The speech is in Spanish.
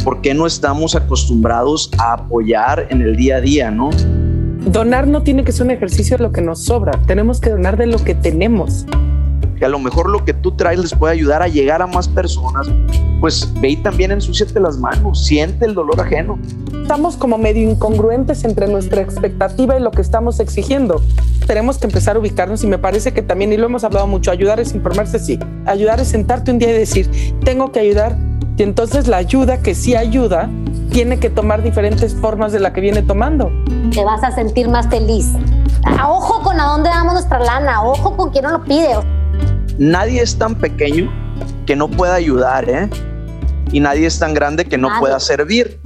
¿por qué no estamos acostumbrados a apoyar en el día a día, no? Donar no tiene que ser un ejercicio de lo que nos sobra, tenemos que donar de lo que tenemos. Que a lo mejor lo que tú traes les puede ayudar a llegar a más personas. Pues ve y también ensúciate las manos, siente el dolor ajeno. Estamos como medio incongruentes entre nuestra expectativa y lo que estamos exigiendo. Tenemos que empezar a ubicarnos y me parece que también, y lo hemos hablado mucho, ayudar es informarse, sí. Ayudar es sentarte un día y decir, tengo que ayudar. Y entonces la ayuda que sí ayuda tiene que tomar diferentes formas de la que viene tomando. Te vas a sentir más feliz. A ojo con a dónde damos nuestra lana, ojo con quién nos lo pide. Nadie es tan pequeño que no pueda ayudar, ¿eh? Y nadie es tan grande que no Nadie. pueda servir.